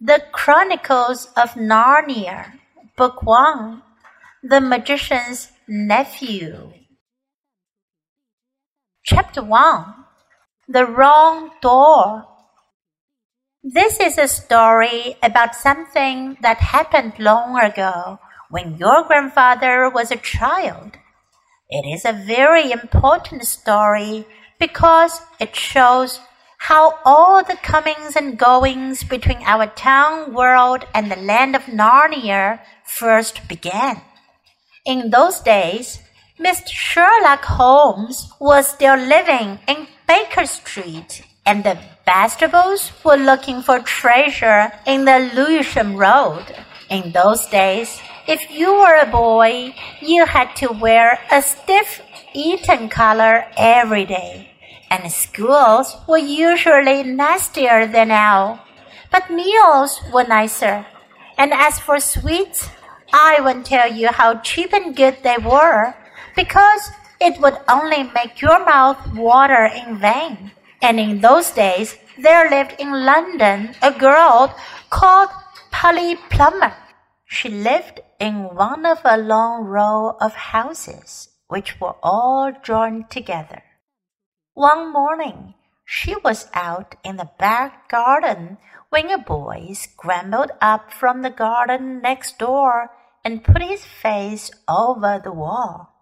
The Chronicles of Narnia, Book 1 The Magician's Nephew. Chapter 1 The Wrong Door. This is a story about something that happened long ago when your grandfather was a child. It is a very important story because it shows how all the comings and goings between our town world and the land of Narnia first began. In those days, Mr. Sherlock Holmes was still living in Baker Street, and the Bastables were looking for treasure in the Lewisham Road. In those days, if you were a boy, you had to wear a stiff Eton collar every day and schools were usually nastier than now, but meals were nicer. And as for sweets, I won't tell you how cheap and good they were, because it would only make your mouth water in vain. And in those days, there lived in London a girl called Polly Plummer. She lived in one of a long row of houses, which were all joined together. One morning, she was out in the back garden when a boy scrambled up from the garden next door and put his face over the wall.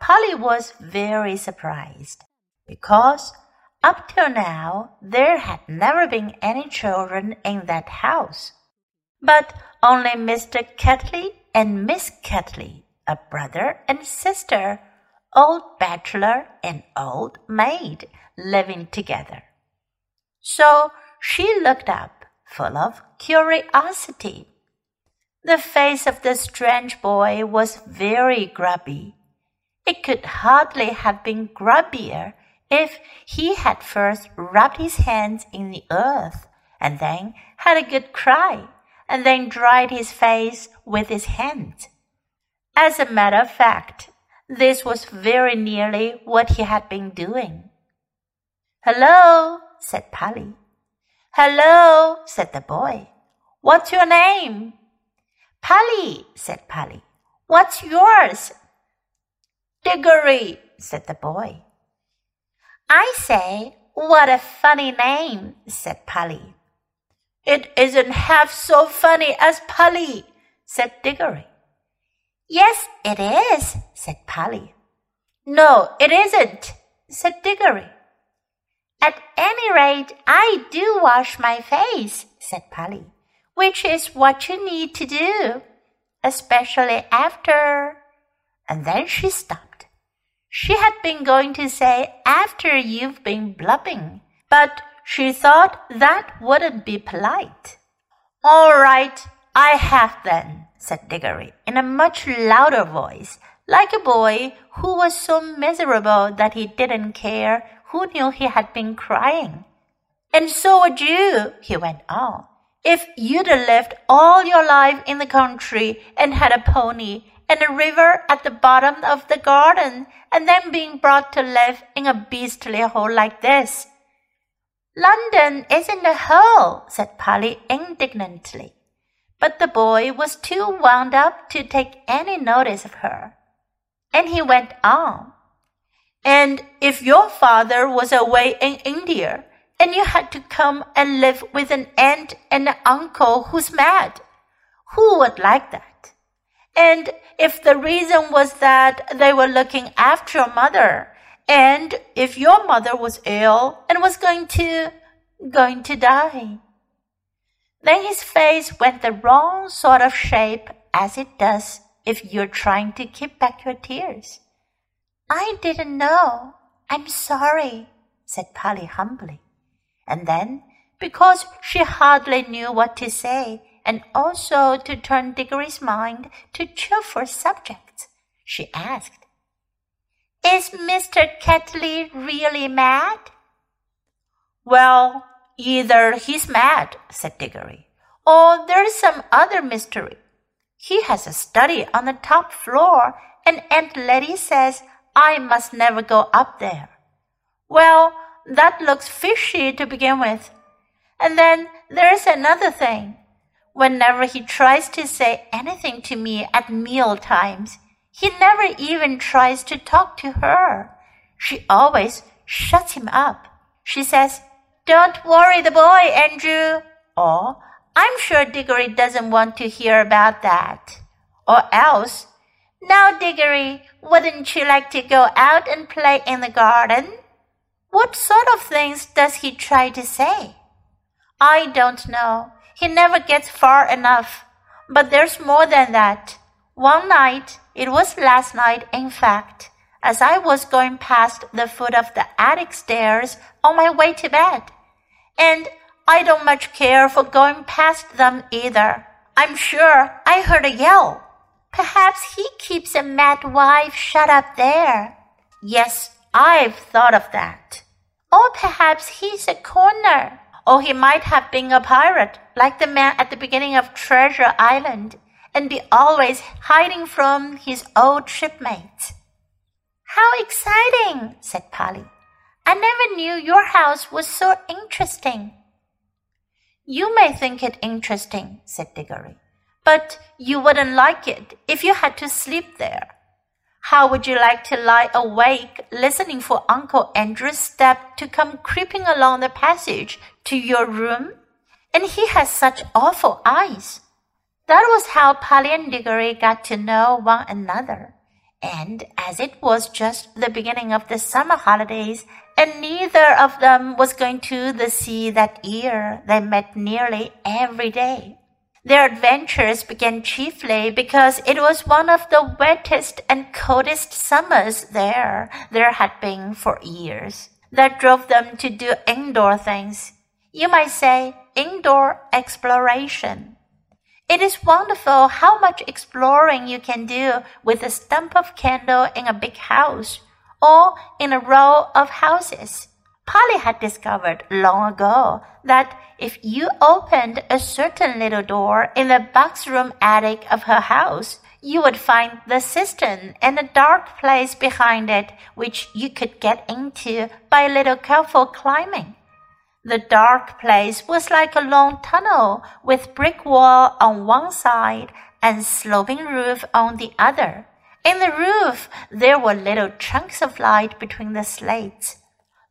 Polly was very surprised because up till now there had never been any children in that house, but only Mr. Ketterley and Miss Ketterley, a brother and sister old bachelor and old maid living together. So she looked up, full of curiosity. The face of the strange boy was very grubby. It could hardly have been grubbier if he had first rubbed his hands in the earth and then had a good cry and then dried his face with his hands. As a matter of fact, this was very nearly what he had been doing. Hello, said Polly. Hello, said the boy. What's your name? Polly, said Polly. What's yours? Diggory, said the boy. I say, what a funny name, said Polly. It isn't half so funny as Polly, said Diggory. Yes, it is, said Polly. No, it isn't, said Diggory. At any rate, I do wash my face, said Polly, which is what you need to do, especially after. And then she stopped. She had been going to say after you've been blubbing, but she thought that wouldn't be polite. All right, I have then, said Diggory in a much louder voice, like a boy who was so miserable that he didn't care who knew he had been crying. And so would you, he went on, if you'd lived all your life in the country and had a pony and a river at the bottom of the garden and then being brought to live in a beastly hole like this. London isn't a hole, said Polly indignantly but the boy was too wound up to take any notice of her. And he went on. And if your father was away in India, and you had to come and live with an aunt and an uncle who's mad, who would like that? And if the reason was that they were looking after your mother, and if your mother was ill and was going to, going to die, then his face went the wrong sort of shape as it does if you're trying to keep back your tears. I didn't know. I'm sorry, said Polly humbly. And then, because she hardly knew what to say, and also to turn Diggory's mind to cheerful subjects, she asked, Is Mr. Ketterley really mad? Well, Either he's mad, said Diggory, or there's some other mystery. He has a study on the top floor, and Aunt Letty says I must never go up there. Well, that looks fishy to begin with. And then there's another thing. Whenever he tries to say anything to me at meal times, he never even tries to talk to her. She always shuts him up. She says, Don't worry the boy, Andrew. Or, I'm sure Diggory doesn't want to hear about that. Or else, Now, Diggory, wouldn't you like to go out and play in the garden? What sort of things does he try to say? I don't know. He never gets far enough. But there's more than that. One night, it was last night, in fact, as I was going past the foot of the attic stairs on my way to bed. And I don't much care for going past them either. I'm sure I heard a yell. Perhaps he keeps a mad wife shut up there. Yes, I've thought of that. Or perhaps he's a corner. Or he might have been a pirate, like the man at the beginning of Treasure Island and be always hiding from his old shipmates. How exciting, said Polly. I never knew your house was so interesting. You may think it interesting, said Diggory, but you wouldn't like it if you had to sleep there. How would you like to lie awake listening for Uncle Andrew's step to come creeping along the passage to your room? And he has such awful eyes. That was how Polly and Diggory got to know one another. And as it was just the beginning of the summer holidays, and neither of them was going to the sea that year, they met nearly every day. Their adventures began chiefly because it was one of the wettest and coldest summers there there had been for years. That drove them to do indoor things. You might say indoor exploration. It is wonderful how much exploring you can do with a stump of candle in a big house or in a row of houses. Polly had discovered long ago that if you opened a certain little door in the box room attic of her house, you would find the cistern and a dark place behind it which you could get into by a little careful climbing. The dark place was like a long tunnel with brick wall on one side and sloping roof on the other. In the roof, there were little chunks of light between the slates.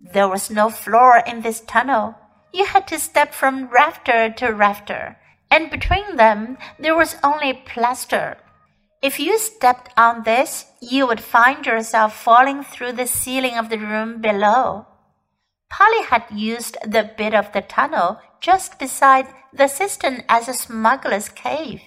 There was no floor in this tunnel. You had to step from rafter to rafter, and between them there was only plaster. If you stepped on this, you would find yourself falling through the ceiling of the room below. Polly had used the bit of the tunnel just beside the cistern as a smuggler's cave.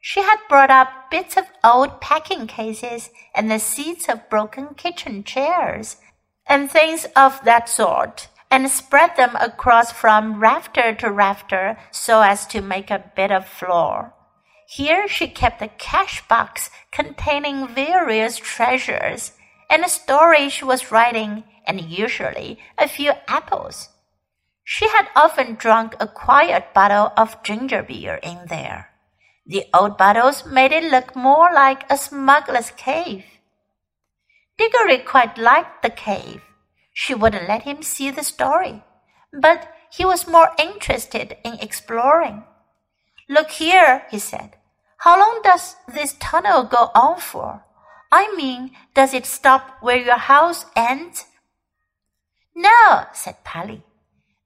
She had brought up bits of old packing cases and the seats of broken kitchen chairs and things of that sort and spread them across from rafter to rafter so as to make a bit of floor. Here she kept a cash box containing various treasures and a story she was writing and usually a few apples. She had often drunk a quiet bottle of ginger beer in there. The old bottles made it look more like a smuggler's cave. Diggory quite liked the cave. She wouldn't let him see the story, but he was more interested in exploring. Look here, he said. How long does this tunnel go on for? I mean, does it stop where your house ends no, said Polly.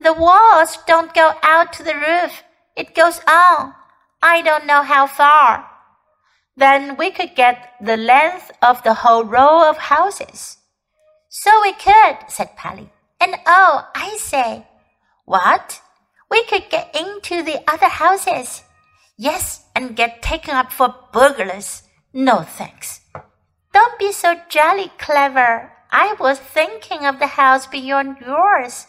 The walls don't go out to the roof. It goes on. I don't know how far. Then we could get the length of the whole row of houses. So we could, said Polly. And oh, I say. What? We could get into the other houses. Yes, and get taken up for burglars. No thanks. Don't be so jolly clever, I was thinking of the house beyond yours.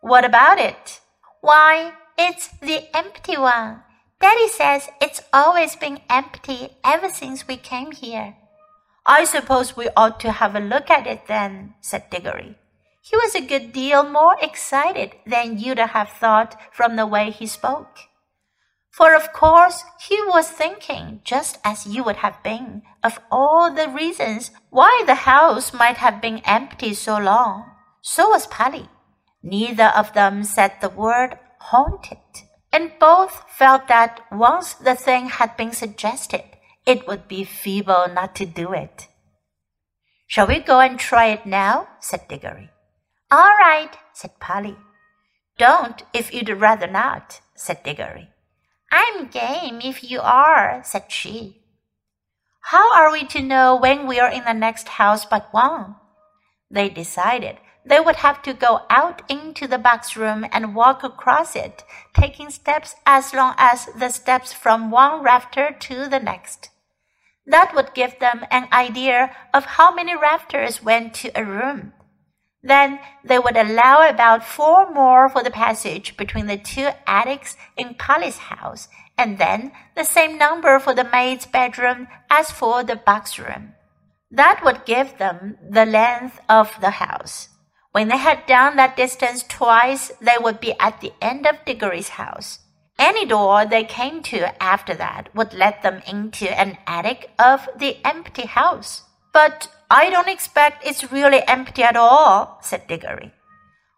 What about it? Why, it's the empty one. Daddy says it's always been empty ever since we came here. I suppose we ought to have a look at it then, said Diggory. He was a good deal more excited than you'd have thought from the way he spoke. For of course he was thinking, just as you would have been, of all the reasons why the house might have been empty so long. So was Polly. Neither of them said the word haunted, and both felt that once the thing had been suggested, it would be feeble not to do it. Shall we go and try it now? said Diggory. All right, said Polly. Don't if you'd rather not, said Diggory. I'm game if you are, said she. How are we to know when we are in the next house but one? They decided they would have to go out into the box room and walk across it, taking steps as long as the steps from one rafter to the next. That would give them an idea of how many rafters went to a room. Then they would allow about four more for the passage between the two attics in Polly's house, and then the same number for the maid's bedroom as for the box room. That would give them the length of the house. When they had done that distance twice, they would be at the end of Diggory's house. Any door they came to after that would let them into an attic of the empty house. But I don't expect it's really empty at all, said Diggory.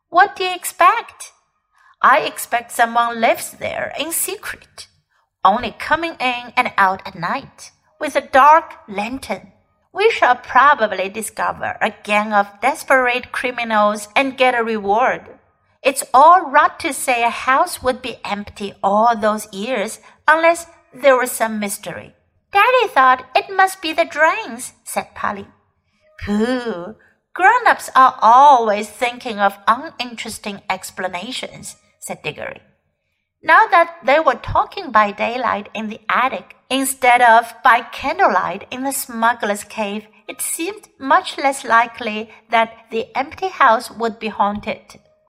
What do you expect? I expect someone lives there in secret, only coming in and out at night, with a dark lantern we shall probably discover a gang of desperate criminals and get a reward. It's all right to say a house would be empty all those years unless there was some mystery. Daddy thought it must be the drains, said Polly. Pooh! Grown-ups are always thinking of uninteresting explanations, said Diggory. Now that they were talking by daylight in the attic instead of by candlelight in the smuggler's cave, it seemed much less likely that the empty house would be haunted.